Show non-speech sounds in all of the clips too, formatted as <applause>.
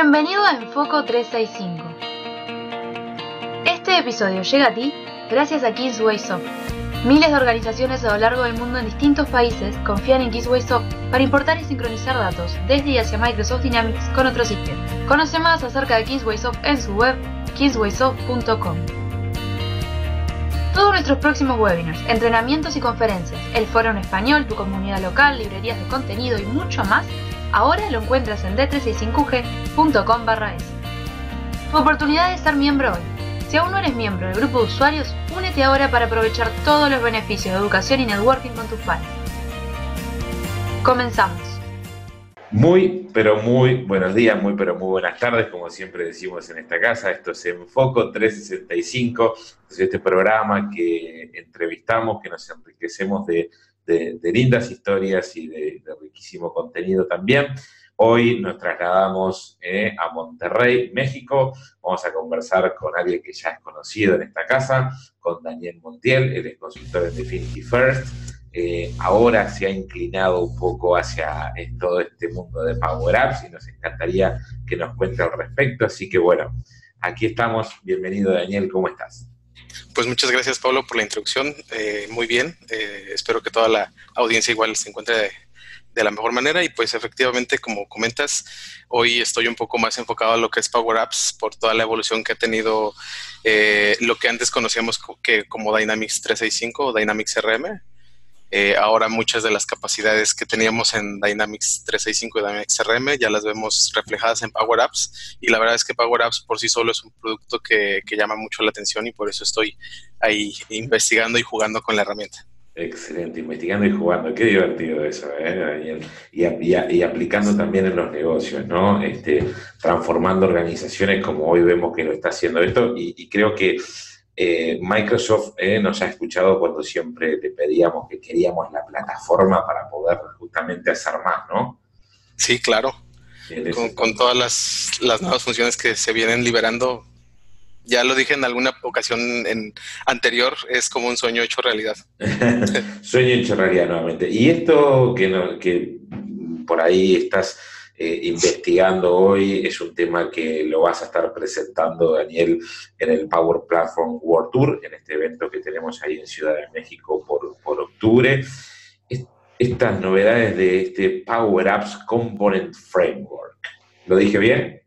Bienvenido a Enfoco 365. Este episodio llega a ti gracias a KissWaySoft. Miles de organizaciones a lo largo del mundo en distintos países confían en KissWaySoft para importar y sincronizar datos desde y hacia Microsoft Dynamics con otros sistemas. Conoce más acerca de KissWaySoft en su web kisswaysoft.com. Todos nuestros próximos webinars, entrenamientos y conferencias, el foro en español, tu comunidad local, librerías de contenido y mucho más, ahora lo encuentras en d365g.com es. Tu oportunidad de ser miembro hoy. Si aún no eres miembro del grupo de usuarios, únete ahora para aprovechar todos los beneficios de educación y networking con tus pares. Comenzamos. Muy, pero muy buenos días, muy, pero muy buenas tardes, como siempre decimos en esta casa. Esto es Enfoco 365, es este programa que entrevistamos, que nos enriquecemos de, lindas historias y de, riquísimo contenido también. Hoy nos trasladamos eh, a Monterrey, México. Vamos a conversar con alguien que ya es conocido en esta casa, con Daniel Montiel, es consultor en Definity First. Eh, ahora se ha inclinado un poco hacia todo este mundo de Power Apps y nos encantaría que nos cuente al respecto. Así que bueno, aquí estamos. Bienvenido Daniel, ¿cómo estás? Pues muchas gracias Pablo por la introducción. Eh, muy bien, eh, espero que toda la audiencia igual se encuentre de, la mejor manera. Y pues efectivamente como comentas, hoy estoy un poco más enfocado a lo que es Power Apps por toda la evolución que ha tenido lo que antes conocíamos que como Dynamics 365 o Dynamics RM eh, ahora muchas de las capacidades que teníamos en Dynamics 365 y Dynamics RM ya las vemos reflejadas en Power Apps y la verdad es que Power Apps por sí solo es un producto que, llama mucho la atención y por eso estoy ahí investigando y jugando con la herramienta. Excelente, investigando y jugando, qué divertido eso, ¿eh, Y, y, aplicando también en los negocios, ¿no? Este, transformando organizaciones como hoy vemos que lo está haciendo esto y creo que eh, Microsoft eh, nos ha escuchado cuando siempre le pedíamos que queríamos la plataforma para poder justamente hacer más, ¿no? Sí, claro. Con, todas las, nuevas funciones que se vienen liberando, ya lo dije en alguna ocasión en, anterior, es como un sueño hecho realidad. <laughs> sueño hecho realidad nuevamente. Y esto que, que por ahí estás eh, investigando hoy. Es un tema que lo vas a estar presentando, Daniel, en el Power Platform World Tour, en este evento que tenemos ahí en Ciudad de México por, por octubre. estas novedades de este Power Apps Component Framework. ¿Lo dije bien?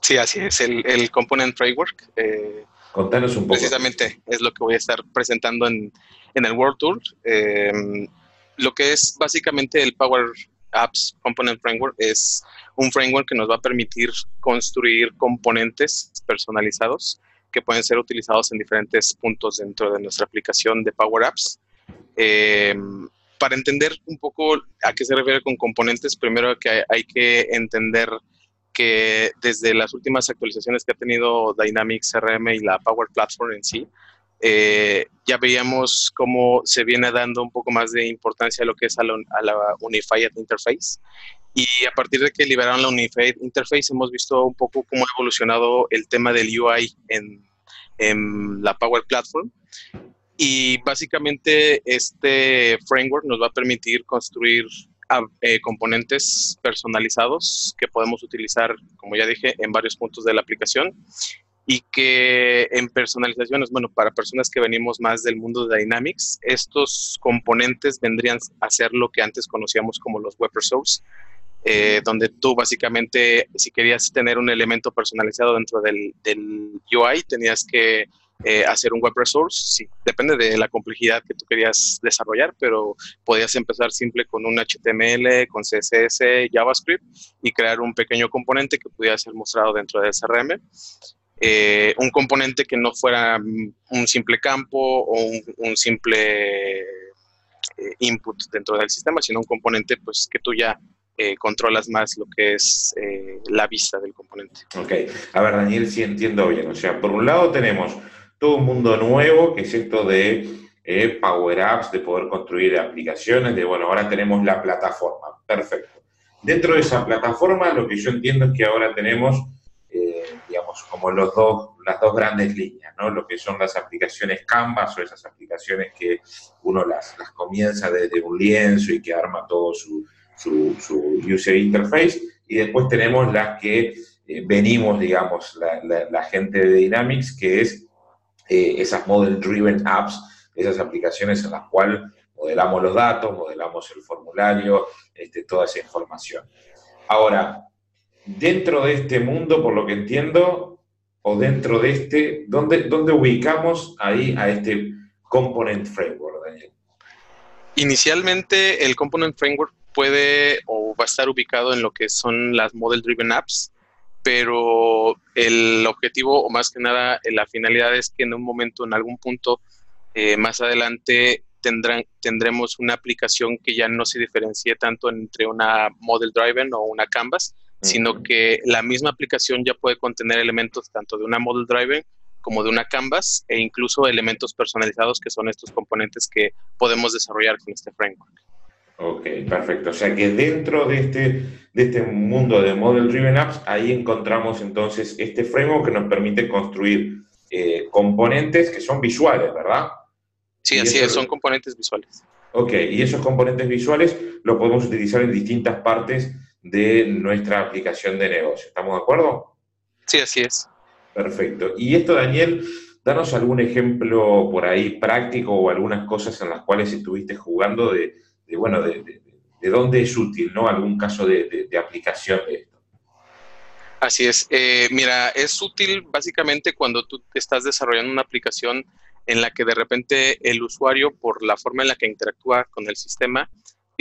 Sí, así es, el, el Component Framework. Eh, Contanos un poco. Precisamente es lo que voy a estar presentando en, en el World Tour. Eh, lo que es básicamente el Power Apps Component Framework es un framework que nos va a permitir construir componentes personalizados que pueden ser utilizados en diferentes puntos dentro de nuestra aplicación de Power Apps. Eh, para entender un poco a qué se refiere con componentes, primero que hay que entender que desde las últimas actualizaciones que ha tenido Dynamics CRM y la Power Platform en sí, eh, ya veíamos cómo se viene dando un poco más de importancia a lo que es a la, Unified Interface. Y a partir de que liberaron la Unified Interface, hemos visto un poco cómo ha evolucionado el tema del UI en, la Power Platform. Y básicamente este framework nos va a permitir construir ah, eh, componentes personalizados que podemos utilizar, como ya dije, en varios puntos de la aplicación y que en personalizaciones, bueno, para personas que venimos más del mundo de Dynamics, estos componentes vendrían a ser lo que antes conocíamos como los web resources, eh, donde tú básicamente, si querías tener un elemento personalizado dentro del, UI, tenías que eh, hacer un web resource, sí, depende de la complejidad que tú querías desarrollar, pero podías empezar simple con un HTML, con CSS, JavaScript y crear un pequeño componente que pudiera ser mostrado dentro de SRM. Eh, un componente que no fuera un simple campo o un, simple eh, input dentro del sistema, sino un componente pues, que tú ya eh, controlas más lo que es la vista del componente. Ok, a ver Daniel, si entiendo bien, o sea, por un lado tenemos todo un mundo nuevo, que es esto de Power Apps, de poder construir aplicaciones, de bueno, ahora tenemos la plataforma, perfecto. Dentro de esa plataforma, lo que yo entiendo es que ahora tenemos digamos, como los dos, las dos grandes líneas, ¿no? Lo que son las aplicaciones Canvas o esas aplicaciones que uno las, las comienza desde un lienzo y que arma todo su, su, user interface, y después tenemos las que eh, venimos, digamos, la, gente de Dynamics, que es eh, esas model-driven apps, esas aplicaciones en las cuales modelamos los datos, modelamos el formulario, este, toda esa información. Ahora, dentro de este mundo, por lo que entiendo, o dentro de este, ¿dónde, dónde ubicamos ahí a este Component Framework, Daniel? Inicialmente, el Component Framework puede o va a estar ubicado en lo que son las Model Driven Apps, pero el objetivo, o más que nada, la finalidad es que en un momento, en algún punto eh, más adelante, tendrán, tendremos una aplicación que ya no se diferencie tanto entre una Model Driven o una Canvas, sino que la misma aplicación ya puede contener elementos tanto de una Model Driven como de una Canvas e incluso elementos personalizados que son estos componentes que podemos desarrollar con este framework. Ok, perfecto. O sea que dentro de este, de este mundo de Model Driven Apps, ahí encontramos entonces este framework que nos permite construir eh, componentes que son visuales, ¿verdad? Sí, así es, son componentes visuales. Ok, y esos componentes visuales los podemos utilizar en distintas partes de nuestra aplicación de negocio. ¿Estamos de acuerdo? Sí, así es. Perfecto. Y esto, Daniel, danos algún ejemplo por ahí práctico o algunas cosas en las cuales estuviste jugando de de bueno, de, dónde es útil, ¿no? Algún caso de, aplicación de esto. Así es. Eh, mira, es útil básicamente cuando tú estás desarrollando una aplicación en la que de repente el usuario, por la forma en la que interactúa con el sistema,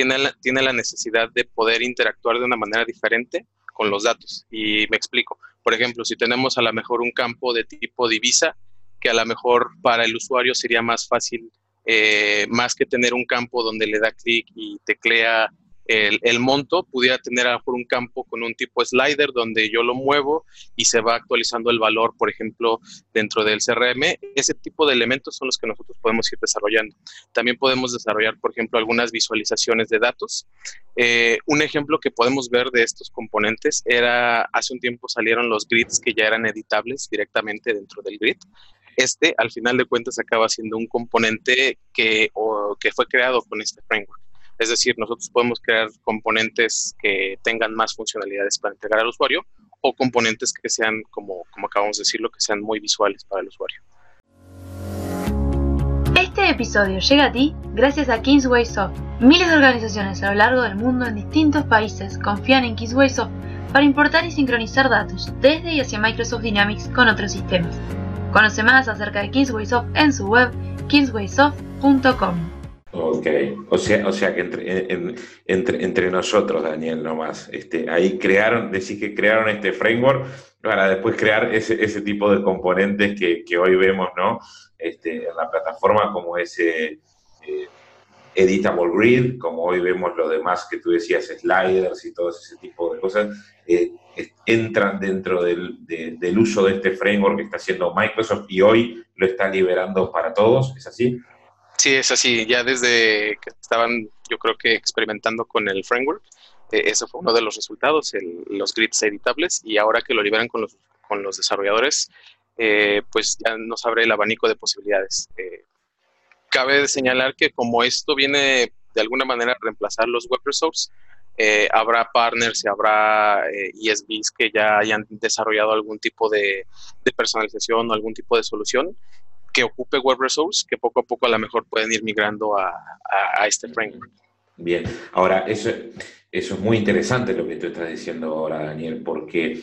tiene la, tiene la necesidad de poder interactuar de una manera diferente con los datos. Y me explico. Por ejemplo, si tenemos a lo mejor un campo de tipo divisa, que a lo mejor para el usuario sería más fácil eh, más que tener un campo donde le da clic y teclea el, monto, pudiera tener a lo mejor un campo con un tipo slider donde yo lo muevo y se va actualizando el valor, por ejemplo, dentro del CRM. Ese tipo de elementos son los que nosotros podemos ir desarrollando. También podemos desarrollar, por ejemplo, algunas visualizaciones de datos. Eh, un ejemplo que podemos ver de estos componentes era, hace un tiempo salieron los grids que ya eran editables directamente dentro del grid este al final de cuentas acaba siendo un componente que, que fue creado con este framework. Es decir, nosotros podemos crear componentes que tengan más funcionalidades para entregar al usuario o componentes que sean, como, como acabamos de decirlo, que sean muy visuales para el usuario. Este episodio llega a ti gracias a Kingsway Soft. Miles de organizaciones a lo largo del mundo en distintos países confían en Kingsway Soft para importar y sincronizar datos desde y hacia Microsoft Dynamics con otros sistemas. Conoce más acerca de Kingswaysoft en su web kingswaysoft.com. Ok, o sea, o sea que entre, entre, nosotros, Daniel, nomás, este, ahí crearon, decís que crearon este framework para después crear ese, ese tipo de componentes que, que, hoy vemos, ¿no? Este, en la plataforma como ese eh, Editable Grid, como hoy vemos lo demás que tú decías, sliders y todo ese tipo de cosas, eh, entran dentro del, uso de este framework que está haciendo Microsoft y hoy lo está liberando para todos, ¿es así? Sí, es así. Ya desde que estaban, yo creo que experimentando con el framework, eh, eso fue uno de los resultados, los grids editables, y ahora que lo liberan con los, con los desarrolladores, eh, pues ya nos abre el abanico de posibilidades. Eh, cabe señalar que como esto viene de alguna manera a reemplazar los web resources, eh, habrá partners y habrá ESBs que ya hayan desarrollado algún tipo de, personalización o algún tipo de solución que ocupe Web Resource, que poco a poco a lo mejor pueden ir migrando a, este framework. Bien, ahora eso, eso es muy interesante lo que tú estás diciendo ahora, Daniel, porque,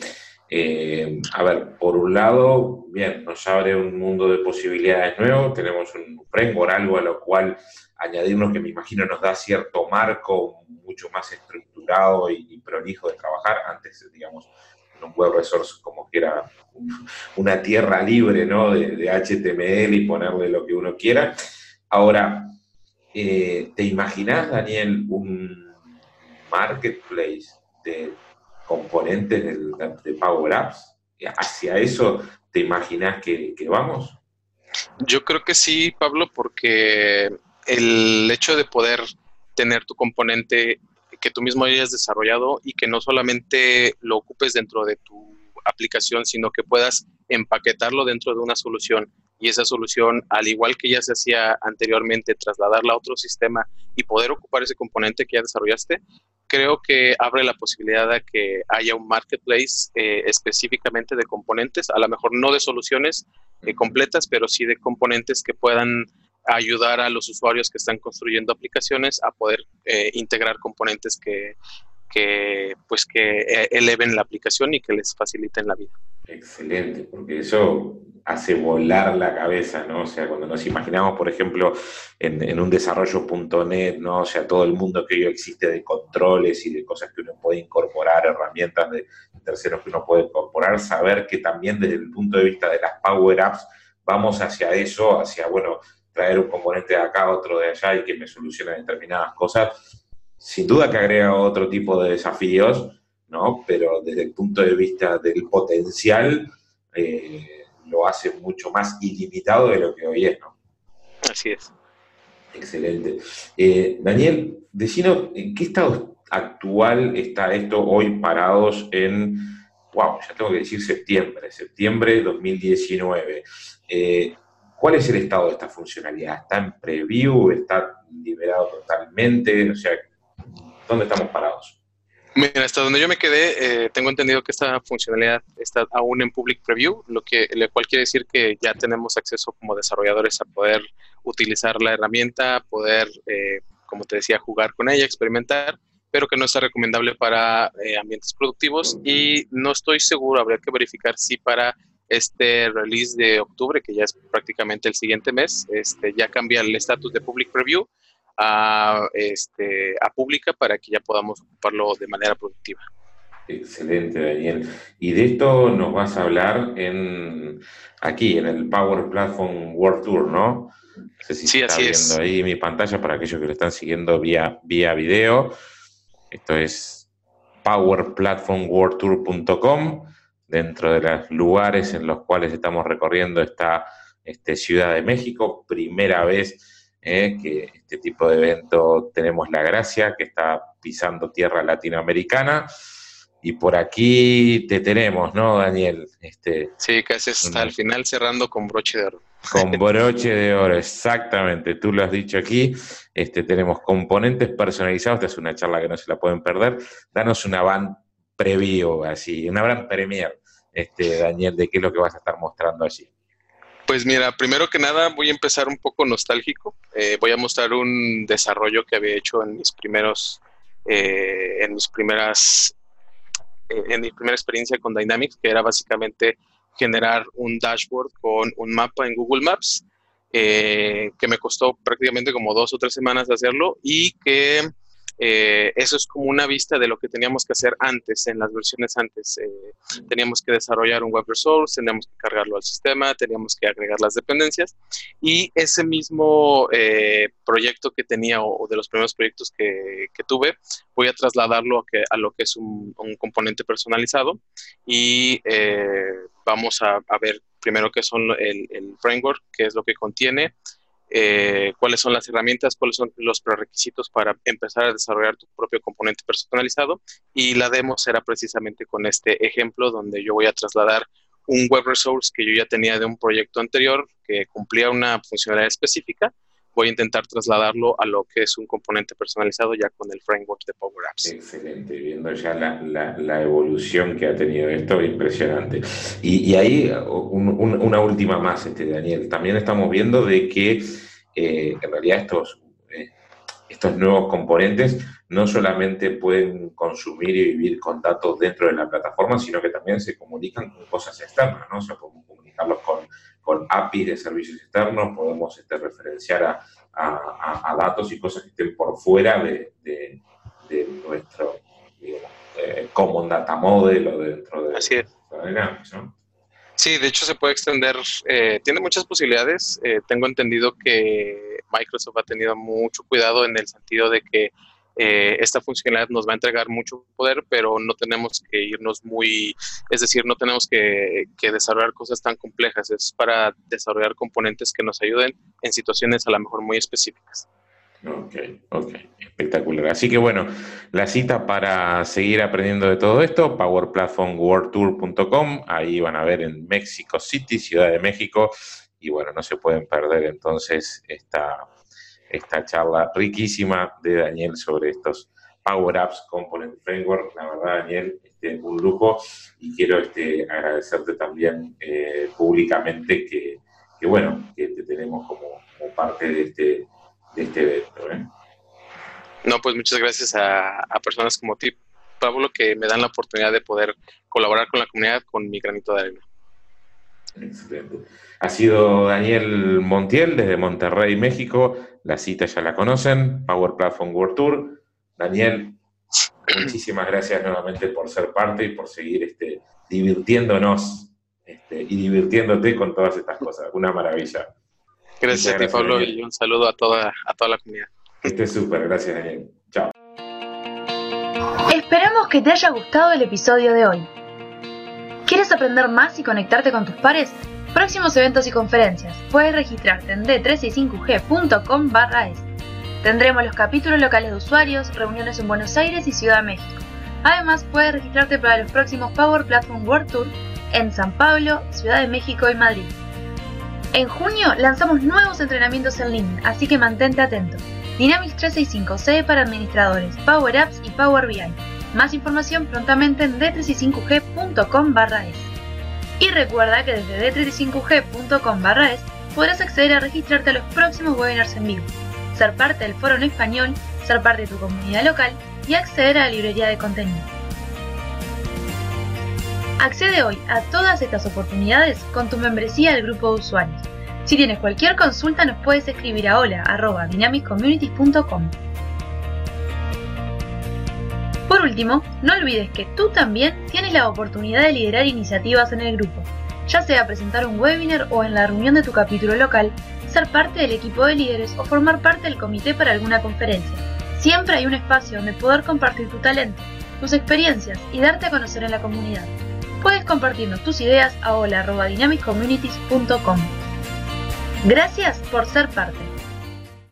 eh, a ver, por un lado, bien, nos abre un mundo de posibilidades nuevos, tenemos un framework, algo a lo cual añadirnos que me imagino nos da cierto marco mucho más estructurado y, prolijo de trabajar. Antes, digamos, un web resource como que era una tierra libre ¿no? de, HTML y ponerle lo que uno quiera. Ahora, eh, ¿te imaginas, Daniel, un marketplace de componentes de, Power Apps? ¿Hacia eso te imaginas que vamos? Yo creo que sí, Pablo, porque el hecho de poder tener tu componente que tú mismo hayas desarrollado y que no solamente lo ocupes dentro de tu aplicación, sino que puedas empaquetarlo dentro de una solución. Y esa solución, al igual que ya se hacía anteriormente, trasladarla a otro sistema y poder ocupar ese componente que ya desarrollaste, creo que abre la posibilidad de que haya un marketplace eh, específicamente de componentes, a lo mejor no de soluciones eh, completas, pero sí de componentes que puedan ayudar a los usuarios que están construyendo aplicaciones a poder eh, integrar componentes que, que, pues, que eleven la aplicación y que les faciliten la vida. Excelente, porque eso hace volar la cabeza, ¿no? O sea, cuando nos imaginamos, por ejemplo, en, un desarrollo.net, ¿no? O sea, todo el mundo que hoy existe de controles y de cosas que uno puede incorporar, herramientas de terceros que uno puede incorporar, saber que también desde el punto de vista de las Power Apps vamos hacia eso, hacia, bueno, traer un componente de acá, otro de allá y que me solucione determinadas cosas, sin duda que agrega otro tipo de desafíos, ¿no? Pero desde el punto de vista del potencial, eh, lo hace mucho más ilimitado de lo que hoy es, ¿no? Así es. Excelente. Eh, Daniel, decinos, ¿en qué estado actual está esto hoy parados en, wow, ya tengo que decir septiembre, septiembre de 2019? Eh, ¿Cuál es el estado de esta funcionalidad? ¿Está en preview? ¿Está liberado totalmente? O sea, ¿dónde estamos parados? Mira, hasta donde yo me quedé, eh, tengo entendido que esta funcionalidad está aún en public preview, lo que lo cual quiere decir que ya tenemos acceso como desarrolladores a poder utilizar la herramienta, poder, eh, como te decía, jugar con ella, experimentar, pero que no está recomendable para eh, ambientes productivos y no estoy seguro, habría que verificar si para este release de octubre, que ya es prácticamente el siguiente mes, este, ya cambia el estatus de public preview a, este, a pública para que ya podamos ocuparlo de manera productiva. Excelente, Daniel. Y de esto nos vas a hablar en aquí, en el Power Platform World Tour, ¿no? No sé si sí, está viendo ahí mi pantalla para aquellos que lo están siguiendo vía, vía video. Esto es powerplatformworldtour.com. Dentro de los lugares en los cuales estamos recorriendo está este, Ciudad de México, primera vez ¿eh? que este tipo de evento tenemos la gracia, que está pisando tierra latinoamericana. Y por aquí te tenemos, ¿no, Daniel? Este, sí, casi hasta el final cerrando con broche de oro. Con broche de oro, exactamente. Tú lo has dicho aquí. Este, tenemos componentes personalizados. Esta es una charla que no se la pueden perder. Danos una van preview, así, una van premier, este, Daniel, de qué es lo que vas a estar mostrando allí. Pues mira, primero que nada voy a empezar un poco nostálgico. Eh, voy a mostrar un desarrollo que había hecho en mis primeros, eh, en mis primeras, eh, en mi primera experiencia con Dynamics, que era básicamente generar un dashboard con un mapa en Google Maps, que me costó prácticamente como dos o tres semanas hacerlo y que eh, eso es como una vista de lo que teníamos que hacer antes, en las versiones antes. Eh, teníamos que desarrollar un web resource, teníamos que cargarlo al sistema, teníamos que agregar las dependencias y ese mismo eh, proyecto que tenía o, de los primeros proyectos que, tuve, voy a trasladarlo a, que, a lo que es un, componente personalizado y vamos a, ver primero qué son el, el framework, qué es lo que contiene, eh, cuáles son las herramientas, cuáles son los prerequisitos para empezar a desarrollar tu propio componente personalizado. Y la demo será precisamente con este ejemplo donde yo voy a trasladar un web resource que yo ya tenía de un proyecto anterior que cumplía una funcionalidad específica. Voy a intentar trasladarlo a lo que es un componente personalizado ya con el framework de Power Apps. Excelente, viendo ya la, evolución que ha tenido esto, impresionante. Y, ahí una última más, este, Daniel. También estamos viendo de que eh, en realidad estos, eh, estos nuevos componentes no solamente pueden consumir y vivir con datos dentro de la plataforma, sino que también se comunican con cosas externas, ¿no? O sea, podemos comunicarlos con, con APIs de servicios externos, podemos este, referenciar a, datos y cosas que estén por fuera de, nuestro digamos, eh, Common Data Model o dentro de, Así Sí, de hecho se puede extender, eh, tiene muchas posibilidades. Eh, tengo entendido que Microsoft ha tenido mucho cuidado en el sentido de que eh, esta funcionalidad nos va a entregar mucho poder, pero no tenemos que irnos muy, es decir, no tenemos que, desarrollar cosas tan complejas, es para desarrollar componentes que nos ayuden en situaciones a lo mejor muy específicas. Ok, ok, espectacular. Así que bueno, la cita para seguir aprendiendo de todo esto, powerplatformworldtour.com, ahí van a ver en Mexico City, Ciudad de México, y bueno, no se pueden perder entonces esta, esta charla riquísima de Daniel sobre estos Power Apps Component Framework. La verdad, Daniel, este, un lujo y quiero este, agradecerte también eh, públicamente que, bueno, que te tenemos como, parte de este, de este evento. ¿eh? No, pues muchas gracias a, personas como ti, Pablo, que me dan la oportunidad de poder colaborar con la comunidad con mi granito de arena. Excelente. Ha sido Daniel Montiel desde Monterrey, México. La cita ya la conocen, Power Platform World Tour. Daniel, muchísimas gracias nuevamente por ser parte y por seguir este, divirtiéndonos este, y divirtiéndote con todas estas cosas. Una maravilla. Gracias, a ti, Pablo, y un saludo a toda, a toda la comunidad. Esté súper, gracias Daniel. Chao. Esperamos que te haya gustado el episodio de hoy. ¿Quieres aprender más y conectarte con tus pares? Próximos eventos y conferencias. Puedes registrarte en d365g.com es. Tendremos los capítulos locales de usuarios, reuniones en Buenos Aires y Ciudad de México. Además, puedes registrarte para los próximos Power Platform World Tour en San Pablo, Ciudad de México y Madrid. En junio lanzamos nuevos entrenamientos en línea, así que mantente atento. Dynamics 365 sede para administradores, Power Apps y Power BI. Más información prontamente en d35g.com es. Y recuerda que desde d35g.com es podrás acceder a registrarte a los próximos webinars en vivo, ser parte del foro en español, ser parte de tu comunidad local y acceder a la librería de contenido. Accede hoy a todas estas oportunidades con tu membresía del grupo de usuarios. Si tienes cualquier consulta nos puedes escribir a hola.dynamicscommunities.com. Por último, no olvides que tú también tienes la oportunidad de liderar iniciativas en el grupo, ya sea presentar un webinar o en la reunión de tu capítulo local, ser parte del equipo de líderes o formar parte del comité para alguna conferencia. Siempre hay un espacio donde poder compartir tu talento, tus experiencias y darte a conocer en la comunidad. Puedes compartirnos tus ideas a hola.dynamicscommunities.com. Gracias por ser parte.